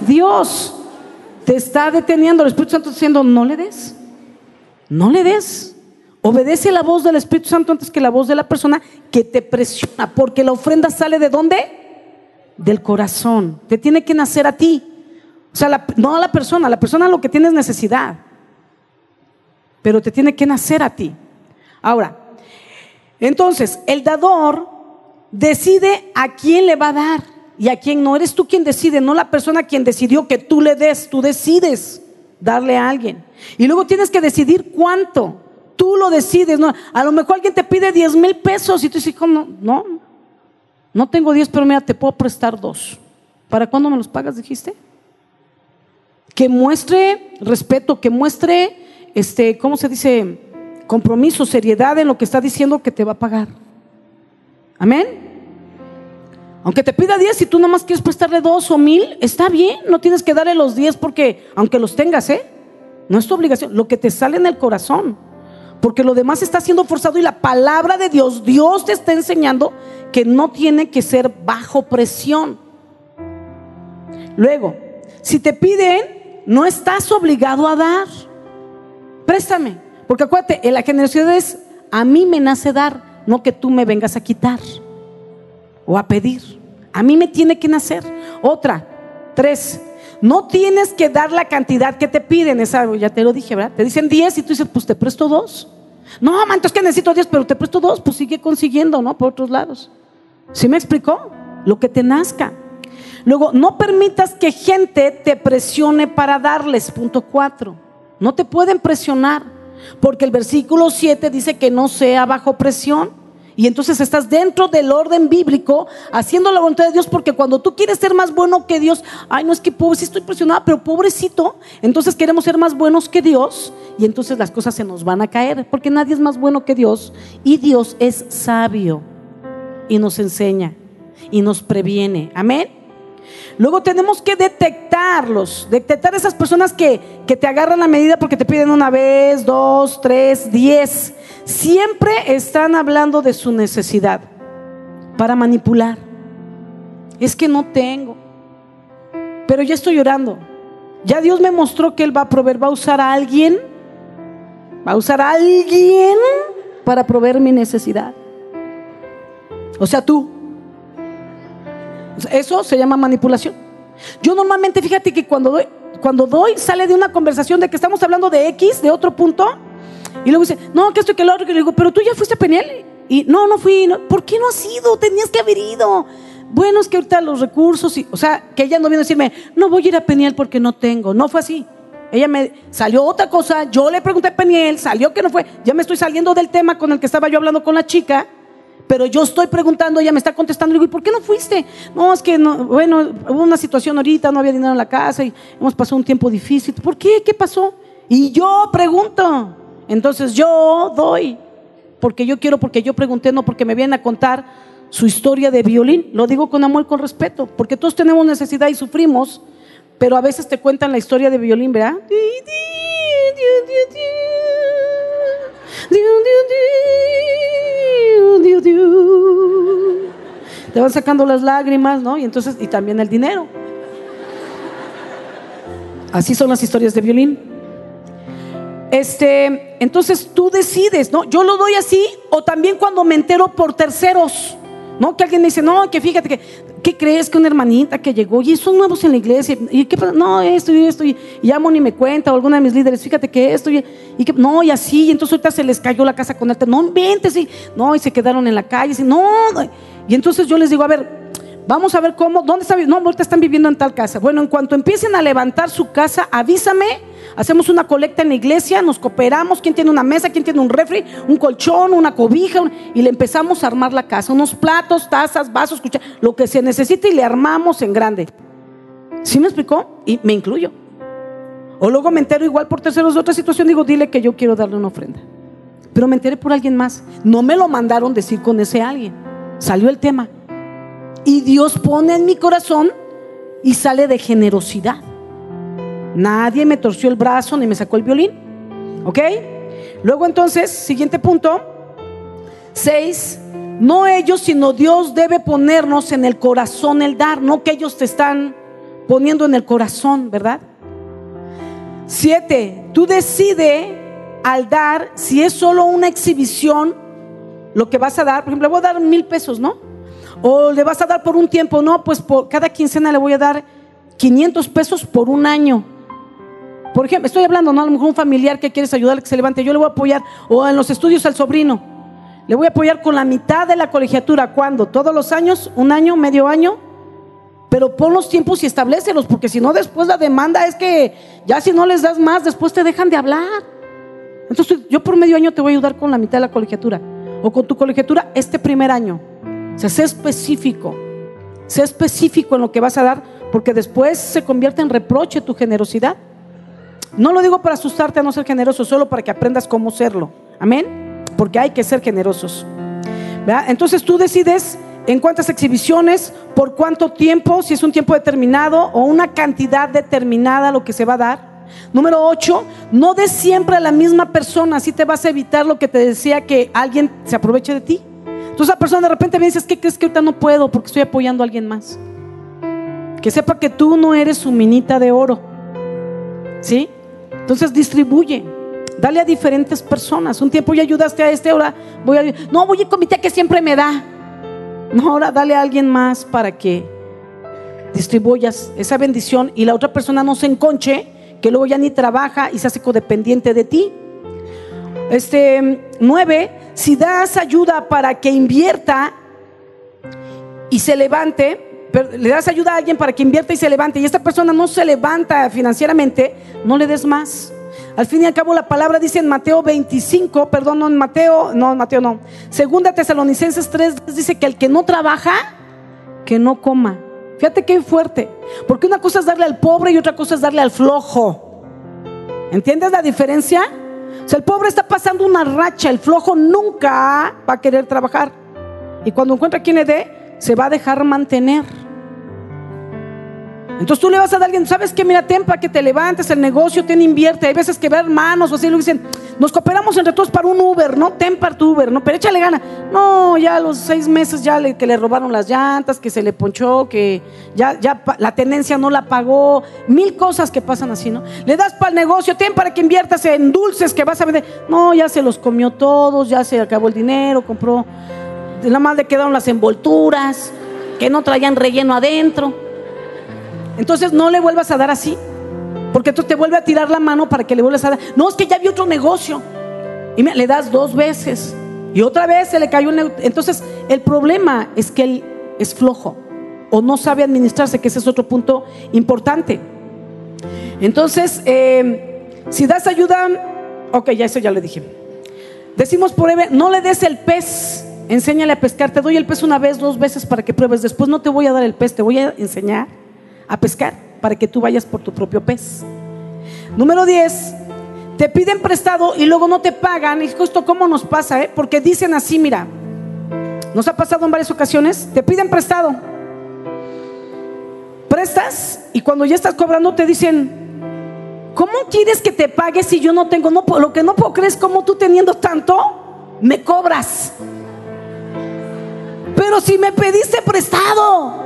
Dios te está deteniendo. El Espíritu Santo diciendo, no le des, no le des. Obedece la voz del Espíritu Santo antes que la voz de la persona que te presiona, porque la ofrenda sale de dónde? Del corazón. Te tiene que nacer a ti. O sea, no a la persona, la persona lo que tiene es necesidad, pero te tiene que nacer a ti. Ahora, entonces, el dador decide a quién le va a dar y a quién no. Eres tú quien decide, no la persona quien decidió que tú le des. Tú decides darle a alguien. Y luego tienes que decidir cuánto. Tú lo decides. A lo mejor alguien te pide 10 mil pesos y tú dices, ¿cómo? No, no tengo 10, pero mira, te puedo prestar dos. ¿Para cuándo me los pagas, dijiste? Que muestre respeto, que muestre, este, ¿cómo se dice? compromiso, seriedad en lo que está diciendo que te va a pagar. Amén. Aunque te pida 10, si tú nomás quieres prestarle dos o mil, está bien, no tienes que darle los 10 porque, aunque los tengas, ¿eh? No es tu obligación, lo que te sale en el corazón. Porque lo demás está siendo forzado y la palabra de Dios, Dios te está enseñando que no tiene que ser bajo presión. Luego, si te piden, no estás obligado a dar. Préstame. Porque acuérdate, en la generosidad es, a mí me nace dar, no que tú me vengas a quitar o a pedir. A mí me tiene que nacer. Otra, tres, no tienes que dar la cantidad que te piden. Esa, ya te lo dije, ¿verdad? Te dicen diez y tú dices, pues te presto dos. No, man, entonces que necesito diez, pero te presto dos, pues sigue consiguiendo, ¿no? Por otros lados. ¿Sí me explicó? Lo que te nazca. Luego, no permitas que gente te presione para darles. Punto cuatro. No te pueden presionar, porque el versículo 7 dice que no sea bajo presión. Y entonces estás dentro del orden bíblico haciendo la voluntad de Dios porque cuando tú quieres ser más bueno que Dios, ay, no es que pobre, sí estoy presionada, pero pobrecito, entonces queremos ser más buenos que Dios y entonces las cosas se nos van a caer porque nadie es más bueno que Dios y Dios es sabio y nos enseña y nos previene. Amén. Luego tenemos que detectarlos, detectar esas personas que, que te agarran la medida porque te piden una vez, dos, tres, diez siempre están hablando de su necesidad para manipular. Es que no tengo, pero ya estoy llorando. Ya Dios me mostró que Él va a proveer, va a usar a alguien, va a usar a alguien para proveer mi necesidad. O sea, tú. Eso se llama manipulación. Yo normalmente, fíjate que cuando doy, cuando doy, sale de una conversación de que estamos hablando de X, de otro punto, y luego dice, no, que esto que lo otro. Y le digo, pero tú ya fuiste a Peniel. Y no, no fui. ¿Por qué no has ido? Tenías que haber ido. Bueno, es que ahorita los recursos, y, o sea, que ella no vino a decirme, no voy a ir a Peniel porque no tengo. No fue así. Ella me salió otra cosa, yo le pregunté a Peniel, salió que no fue. Ya me estoy saliendo del tema con el que estaba yo hablando con la chica, pero yo estoy preguntando, ella me está contestando, le digo, ¿y por qué no fuiste? No, es que no, bueno, hubo una situación ahorita, no había dinero en la casa y hemos pasado un tiempo difícil. ¿Por qué? ¿Qué pasó? Y yo pregunto. Entonces yo doy, porque yo quiero, porque yo pregunté, no porque me vienen a contar su historia de violín. Lo digo con amor y con respeto, porque todos tenemos necesidad y sufrimos, pero a veces te cuentan la historia de violín, ¿verdad? Te van sacando las lágrimas, ¿no? Y entonces, y también el dinero. Así son las historias de violín. Este, entonces tú decides, ¿no? Yo lo doy así o también cuando me entero por terceros, ¿no? Que alguien me dice, no, que fíjate que, ¿qué crees que una hermanita que llegó y son nuevos en la iglesia? ¿Y qué? No, esto y esto, y, llamo ni me cuenta, o alguna de mis líderes, fíjate que esto, y, que, no, y así, y entonces ahorita se les cayó la casa con él, no inventes, y, no, y se quedaron en la calle, y, no, y entonces yo les digo, a ver, Vamos a ver cómo, ¿dónde está? No, ahorita están viviendo en tal casa. Bueno, en cuanto empiecen a levantar su casa, avísame Hacemos una colecta en la iglesia, nos cooperamos, quién tiene una mesa, quién tiene un refri, un colchón, una cobija, y le empezamos a armar la casa, unos platos, tazas, vasos, lo que se necesite y le armamos en grande. ¿Sí me explicó? Y me incluyo. O luego me entero igual por terceros de otra situación, digo, dile que yo quiero darle una ofrenda. Pero me enteré por alguien más. No me lo mandaron decir con ese alguien. Salió el tema. Y Dios pone en mi corazón y sale de generosidad. Nadie me torció el brazo ni me sacó el violín. ¿Ok? Luego entonces, siguiente punto. Seis, no ellos, sino Dios debe ponernos en el corazón el dar, no que ellos te están poniendo en el corazón, ¿verdad? Siete, tú decides al dar si es solo una exhibición lo que vas a dar. Por ejemplo, le voy a dar mil pesos, ¿no? O le vas a dar por un tiempo, no, pues por cada quincena le voy a dar 500 pesos por un año. Por ejemplo, estoy hablando, ¿no? A lo mejor un familiar que quieres ayudar que se levante, yo le voy a apoyar, o en los estudios al sobrino, le voy a apoyar con la mitad de la colegiatura. ¿Cuándo? ¿Todos los años? ¿Un año? ¿Medio año? Pero pon los tiempos y establecelos, porque si no, después la demanda es que ya si no les das más, después te dejan de hablar. Entonces, yo por medio año te voy a ayudar con la mitad de la colegiatura, o con tu colegiatura este primer año. O sea, sé específico, sé específico en lo que vas a dar, porque después se convierte en reproche tu generosidad. No lo digo para asustarte a no ser generoso, solo para que aprendas cómo serlo. Amén. Porque hay que ser generosos. Entonces tú decides en cuántas exhibiciones, por cuánto tiempo, si es un tiempo determinado o una cantidad determinada lo que se va a dar. Número 8, no des siempre a la misma persona, así te vas a evitar lo que te decía que alguien se aproveche de ti. Entonces esa persona de repente me dices, ¿qué crees que ahorita no puedo porque estoy apoyando a alguien más? Que sepa que tú no eres su minita de oro. ¿Sí? Entonces distribuye. Dale a diferentes personas. Un tiempo ya ayudaste a este, ahora voy a... No, voy a comité que siempre me da. No, ahora dale a alguien más para que distribuyas esa bendición y la otra persona no se enconche, que luego ya ni trabaja y se hace codependiente de ti. Este, nueve, si das ayuda para que invierta y se levante, le das ayuda a alguien para que invierta y se levante, y esta persona no se levanta financieramente, no le des más. Al fin y al cabo la palabra dice en Mateo 25, perdón, no en Mateo, no en Mateo no. Segunda Tesalonicenses 3 dice que el que no trabaja, que no coma. Fíjate qué fuerte, porque una cosa es darle al pobre y otra cosa es darle al flojo. ¿Entiendes la diferencia? O sea, el pobre está pasando una racha, el flojo nunca va a querer trabajar. Y cuando encuentra quien le dé, se va a dejar mantener. Entonces tú le vas a dar a alguien, ¿sabes qué? Mira, ten para que te levantes, el negocio, ten, invierte. Hay veces que ve hermanos o así, lo dicen, nos cooperamos entre todos para un Uber, ¿no? Ten para tu Uber, ¿no? Pero échale gana. No, ya a los seis meses ya que le robaron las llantas, que se le ponchó, que ya, la tenencia no la pagó. Mil cosas que pasan así, ¿no? Le das para el negocio, ten para que inviertas en dulces que vas a vender. No, ya se los comió todos, ya se acabó el dinero, compró. La más le quedaron las envolturas, que no traían relleno adentro. Entonces no le vuelvas a dar así, porque tú te vuelve a tirar la mano para que le vuelvas a dar. No, es que ya vi otro negocio. Y le das dos veces. Y otra vez se le cayó un Entonces, el problema es que él es flojo o no sabe administrarse, que ese es otro punto importante. Entonces, eh, si das ayuda, ok, ya eso ya le dije. Decimos por no le des el pez, enséñale a pescar. Te doy el pez una vez, dos veces para que pruebes. Después no te voy a dar el pez, te voy a enseñar a pescar para que tú vayas por tu propio pez. Número 10, te piden prestado y luego no te pagan. Y justo cómo nos pasa, ¿eh? porque dicen así, mira, nos ha pasado en varias ocasiones, te piden prestado. Prestas y cuando ya estás cobrando te dicen, ¿cómo quieres que te pague si yo no tengo? No, lo que no puedo creer es cómo tú teniendo tanto, me cobras. Pero si me pediste prestado.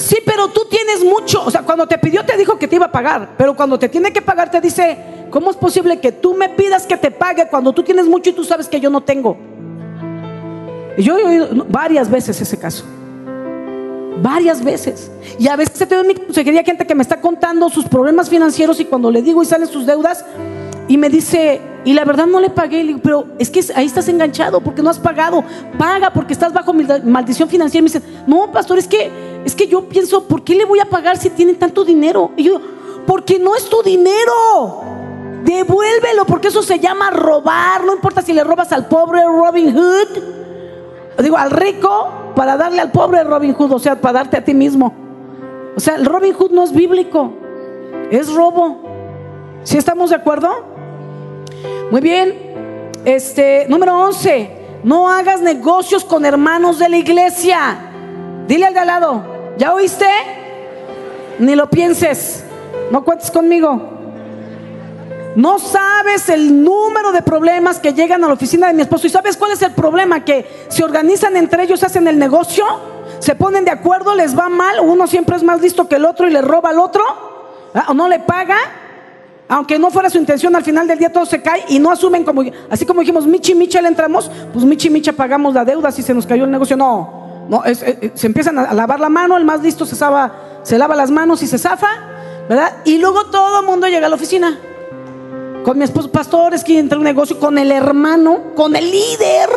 Sí, pero tú tienes mucho. O sea, cuando te pidió te dijo que te iba a pagar. Pero cuando te tiene que pagar te dice, ¿cómo es posible que tú me pidas que te pague cuando tú tienes mucho y tú sabes que yo no tengo? Yo he oído varias veces ese caso. Varias veces. Y a veces he tenido en mi consejería gente que me está contando sus problemas financieros y cuando le digo y salen sus deudas y me dice, y la verdad no le pagué. Le digo, pero es que ahí estás enganchado porque no has pagado. Paga porque estás bajo maldición financiera. Y me dice, no, pastor, es que es que yo pienso, ¿por qué le voy a pagar si tiene tanto dinero? Y yo, porque no es tu dinero. Devuélvelo, porque eso se llama robar. No importa si le robas al pobre Robin Hood, digo, al rico, para darle al pobre Robin Hood, o sea, para darte a ti mismo. O sea, el Robin Hood no es bíblico, es robo. ¿Sí estamos de acuerdo? Muy bien. Este, número 11, no hagas negocios con hermanos de la iglesia. Dile al de al lado, ¿ya oíste? Ni lo pienses, no cuentes conmigo. No sabes el número de problemas que llegan a la oficina de mi esposo. ¿Y sabes cuál es el problema? Que se organizan entre ellos, hacen el negocio, se ponen de acuerdo, les va mal, uno siempre es más listo que el otro y le roba al otro, o no le paga, aunque no fuera su intención, al final del día todo se cae y no asumen como, así como dijimos, Michi Micha le entramos, pues Michi Micha pagamos la deuda si se nos cayó el negocio. No, no, eh, eh, se empiezan a lavar la mano, el más listo se, se lava las manos y se zafa, ¿verdad? Y luego todo el mundo llega a la oficina. Con mi esposo, pastor, es que entra un negocio con el hermano, con el líder.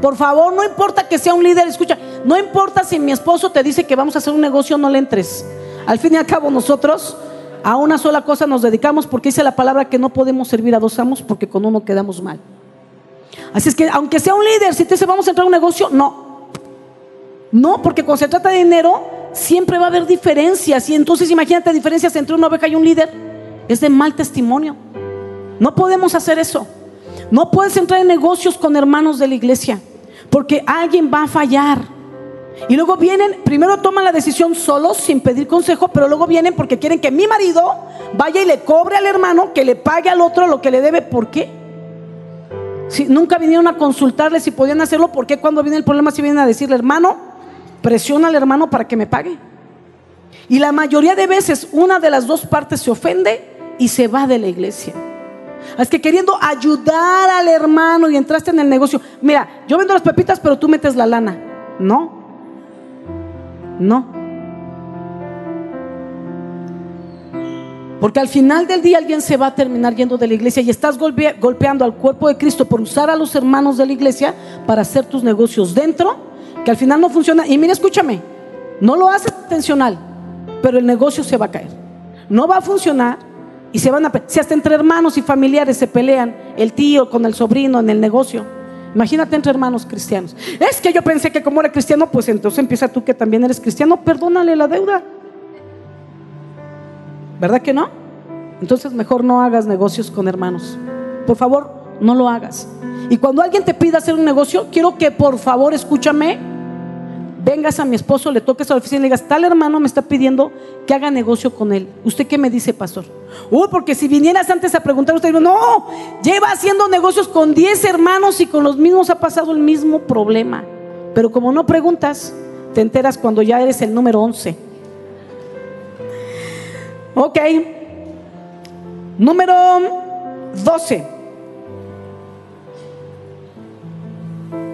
Por favor, no importa que sea un líder, escucha, no importa si mi esposo te dice que vamos a hacer un negocio, no le entres. Al fin y al cabo nosotros a una sola cosa nos dedicamos porque dice la palabra que no podemos servir a dos amos porque con uno quedamos mal. Así es que aunque sea un líder, si te dice vamos a entrar a un negocio, no, no, porque cuando se trata de dinero, siempre va a haber diferencias. Y entonces imagínate diferencias entre una oveja y un líder. Es de mal testimonio. No podemos hacer eso. No puedes entrar en negocios con hermanos de la iglesia. Porque alguien va a fallar. Y luego vienen, primero toman la decisión solos, sin pedir consejo, pero luego vienen porque quieren que mi marido vaya y le cobre al hermano, que le pague al otro lo que le debe. ¿Por qué? Si nunca vinieron a consultarle si podían hacerlo, ¿por qué cuando viene el problema si vienen a decirle, hermano, presiona al hermano para que me pague. Y la mayoría de veces una de las dos partes se ofende y se va de la iglesia. Es que queriendo ayudar al hermano y entraste en el negocio. Mira, yo vendo las pepitas, pero tú metes la lana. No. No. Porque al final del día alguien se va a terminar yendo de la iglesia y estás golpeando al cuerpo de Cristo por usar a los hermanos de la iglesia para hacer tus negocios dentro que al final no funciona. Y mira, escúchame, no lo haces intencional, pero el negocio se va a caer. No va a funcionar y se van a... Si hasta entre hermanos y familiares se pelean, el tío con el sobrino en el negocio. Imagínate entre hermanos cristianos. Es que yo pensé que como era cristiano, pues entonces empieza tú que también eres cristiano, perdónale la deuda. ¿Verdad que no? Entonces mejor no hagas negocios con hermanos. Por favor, no lo hagas. Y cuando alguien te pida hacer un negocio, quiero que por favor escúchame, vengas a mi esposo, le toques a la oficina y le digas, tal hermano me está pidiendo que haga negocio con él. ¿Usted qué me dice, pastor? Uy, porque si vinieras antes a preguntar, usted dice, no, lleva haciendo negocios con 10 hermanos y con los mismos ha pasado el mismo problema. Pero como no preguntas, te enteras cuando ya eres el número 11. Ok. Número 12.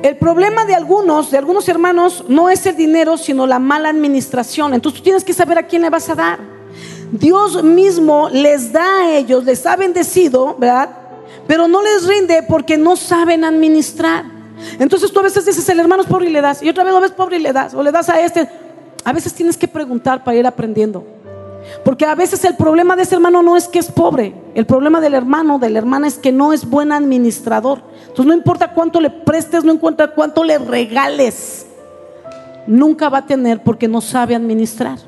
El problema de algunos, de algunos hermanos, no es el dinero, sino la mala administración. Entonces tú tienes que saber a quién le vas a dar. Dios mismo les da a ellos, les ha bendecido, ¿verdad? Pero no les rinde porque no saben administrar. Entonces tú a veces dices, el hermano es pobre y le das, y otra vez lo ves pobre y le das, o le das a este. A veces tienes que preguntar para ir aprendiendo. Porque a veces el problema de ese hermano no es que es pobre, el problema del hermano, de la hermana es que no es buen administrador. Entonces no importa cuánto le prestes, no importa cuánto le regales, nunca va a tener porque no sabe administrar.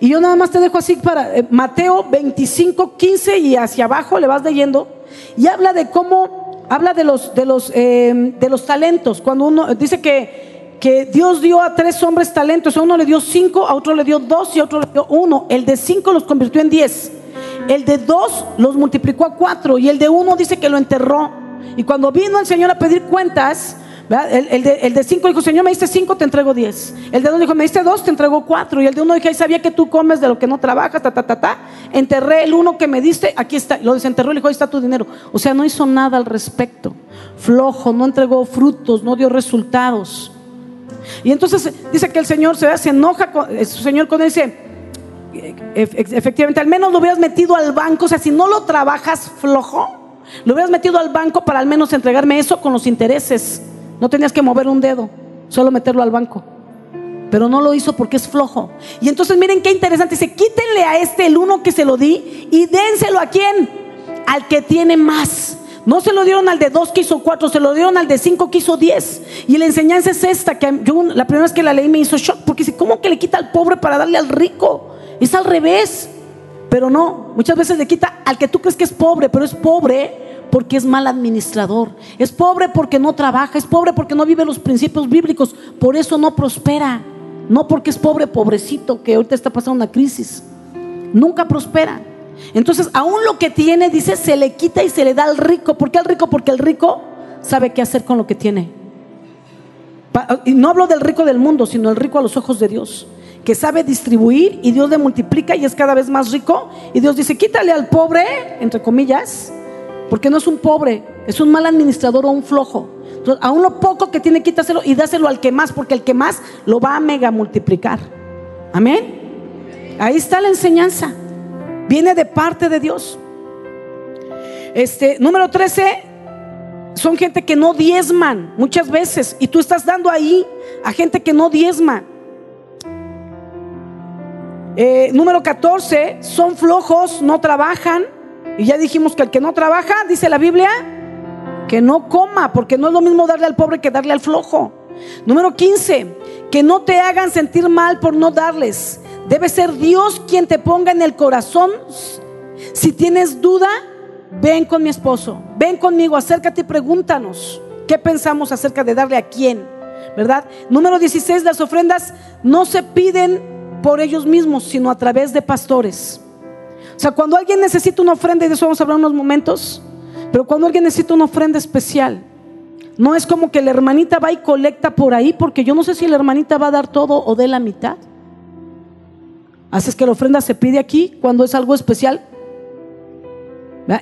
Y yo nada más te dejo así para eh, Mateo 25, 15 y hacia abajo le vas leyendo y habla de cómo, habla de los, de los, eh, de los talentos. Cuando uno dice que que Dios dio a tres hombres talentos. A uno le dio cinco, a otro le dio dos y a otro le dio uno. El de cinco los convirtió en diez. El de dos los multiplicó a cuatro y el de uno dice que lo enterró. Y cuando vino el Señor a pedir cuentas, el, de, cinco dijo, Señor, me diste cinco, te entrego diez. El de dos dijo, me diste dos, te entrego cuatro. Y el de uno dijo, ahí sabía que tú comes de lo que no trabajas, ta, ta, ta, ta. Enterré el uno que me diste, aquí está. Lo desenterró y le dijo, ahí está tu dinero. O sea, no hizo nada al respecto. Flojo, no entregó frutos, no dio resultados. Y entonces dice que el Señor se, se enoja, con, eh, su Señor con él dice, efectivamente, al menos lo hubieras metido al banco, o sea, si no lo trabajas flojo, lo hubieras metido al banco para al menos entregarme eso con los intereses. No tenías que mover un dedo, solo meterlo al banco. Pero no lo hizo porque es flojo. Y entonces miren qué interesante. Dice, quítenle a este el uno que se lo di y dénselo a quién? Al que tiene más. No se lo dieron al de dos que hizo cuatro, se lo dieron al de cinco que hizo diez. Y la enseñanza es esta, que yo la primera vez que la leí me hizo shock, porque dice, ¿cómo que le quita al pobre para darle al rico? Es al revés. Pero no, muchas veces le quita al que tú crees que es pobre, pero es pobre porque es mal administrador. Es pobre porque no trabaja, es pobre porque no vive los principios bíblicos, por eso no prospera. No porque es pobre, pobrecito, que ahorita está pasando una crisis. Nunca prospera. Entonces, aún lo que tiene, dice, se le quita y se le da al rico. ¿Por qué al rico? Porque el rico sabe qué hacer con lo que tiene. Y no hablo del rico del mundo, sino el rico a los ojos de Dios, que sabe distribuir y Dios le multiplica y es cada vez más rico. Y Dios dice, quítale al pobre, entre comillas, porque no es un pobre, es un mal administrador o un flojo. Entonces, aún lo poco que tiene, quítaselo y dáselo al que más, porque el que más lo va a mega multiplicar. Amén. Ahí está la enseñanza. Viene de parte de Dios. Este, número 13, son gente que no diezman muchas veces y tú estás dando ahí a gente que no diezma. Eh, número 14, son flojos, no trabajan. Y ya dijimos que el que no trabaja, dice la Biblia, que no coma, porque no es lo mismo darle al pobre que darle al flojo. Número 15, que no te hagan sentir mal por no darles. Debe ser Dios quien te ponga en el corazón. Si tienes duda, ven con mi esposo, ven conmigo, acércate y pregúntanos qué pensamos acerca de darle a quién, ¿verdad? Número 16, las ofrendas no se piden por ellos mismos, sino a través de pastores. O sea, cuando alguien necesita una ofrenda, y de eso vamos a hablar unos momentos, pero cuando alguien necesita una ofrenda especial, no es como que la hermanita va y colecta por ahí, porque yo no sé si la hermanita va a dar todo o de la mitad. Haces que la ofrenda se pide aquí cuando es algo especial.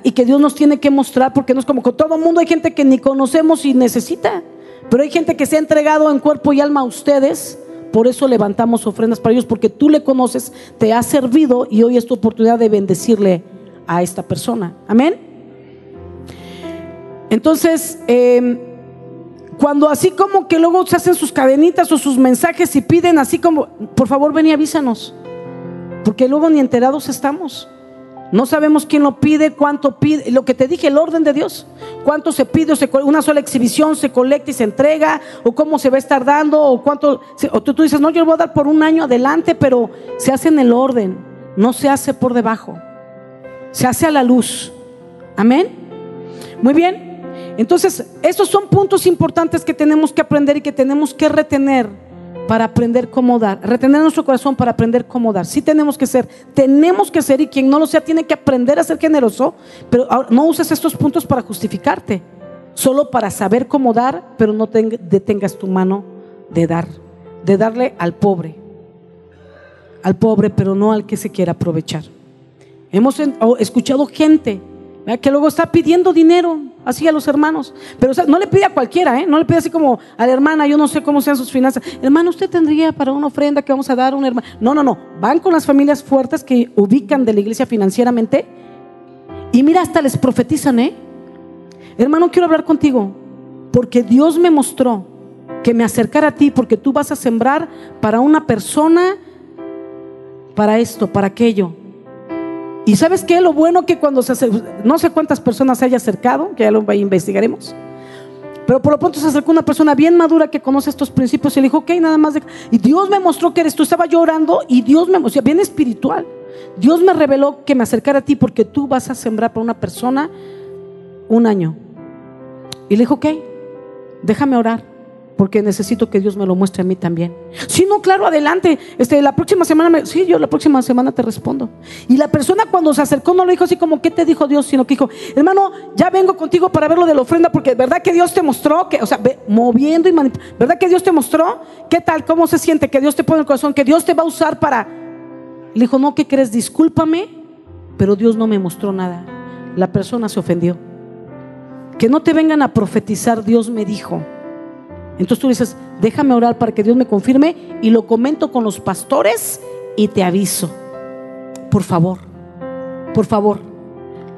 Y que Dios nos tiene que mostrar, porque no es como que todo el mundo hay gente que ni conocemos y necesita. Pero hay gente que se ha entregado en cuerpo y alma a ustedes. Por eso levantamos ofrendas para ellos, porque tú le conoces, te ha servido y hoy es tu oportunidad de bendecirle a esta persona. Amén. Entonces, em, Cuando así como que luego se hacen sus cadenitas o sus mensajes y piden así como, por favor ven y avísanos. Porque luego ni enterados estamos. No sabemos quién lo pide, cuánto pide. Lo que te dije, el orden de Dios. Cuánto se pide, una sola exhibición se colecta y se entrega, o cómo se va a estar dando, o cuánto. O tú, tú dices, no, yo lo voy a dar por un año adelante, pero se hace en el orden, no se hace por debajo. Se hace a la luz. Amén. Muy bien. Entonces, estos son puntos importantes que tenemos que aprender y que tenemos que retener para aprender cómo dar, retener nuestro corazón para aprender cómo dar. Sí tenemos que ser, tenemos que ser y quien no lo sea tiene que aprender a ser generoso, pero no uses estos puntos para justificarte, solo para saber cómo dar, pero no detengas tu mano de dar, de darle al pobre, al pobre, pero no al que se quiera aprovechar. Hemos escuchado gente que luego está pidiendo dinero así a los hermanos. Pero no le pide a cualquiera, ¿eh? no le pide así como a la hermana, yo no sé cómo sean sus finanzas. Hermano, usted tendría para una ofrenda que vamos a dar a un hermano. No, no, no. Van con las familias fuertes que ubican de la iglesia financieramente. Y mira, hasta les profetizan, ¿eh? Hermano, quiero hablar contigo. Porque Dios me mostró que me acercara a ti porque tú vas a sembrar para una persona, para esto, para aquello. Y sabes qué? Lo bueno que cuando se no sé cuántas personas se haya acercado, que ya lo investigaremos, pero por lo pronto se acercó una persona bien madura que conoce estos principios y le dijo, ok, nada más. De... Y Dios me mostró que eres tú. Estaba llorando y Dios me mostró, bien espiritual. Dios me reveló que me acercara a ti porque tú vas a sembrar para una persona un año. Y le dijo, ok, déjame orar porque necesito que Dios me lo muestre a mí también. Si no, claro, adelante. Este, la próxima semana, me, sí, yo la próxima semana te respondo. Y la persona cuando se acercó no le dijo así como, ¿qué te dijo Dios? Sino que dijo, hermano, ya vengo contigo para ver lo de la ofrenda, porque verdad que Dios te mostró, que, o sea, moviendo y manipulando, ¿verdad que Dios te mostró? ¿Qué tal? ¿Cómo se siente? Que Dios te pone el corazón, que Dios te va a usar para... Le dijo, no, ¿qué crees? Discúlpame, pero Dios no me mostró nada. La persona se ofendió. Que no te vengan a profetizar, Dios me dijo. Entonces tú dices, déjame orar para que Dios me confirme y lo comento con los pastores y te aviso. Por favor, por favor,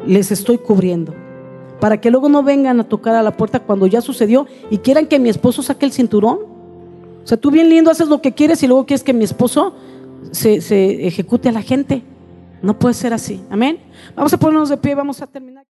les estoy cubriendo. Para que luego no vengan a tocar a la puerta cuando ya sucedió y quieran que mi esposo saque el cinturón. O sea, tú bien lindo haces lo que quieres y luego quieres que mi esposo se, se ejecute a la gente. No puede ser así. Amén. Vamos a ponernos de pie, vamos a terminar.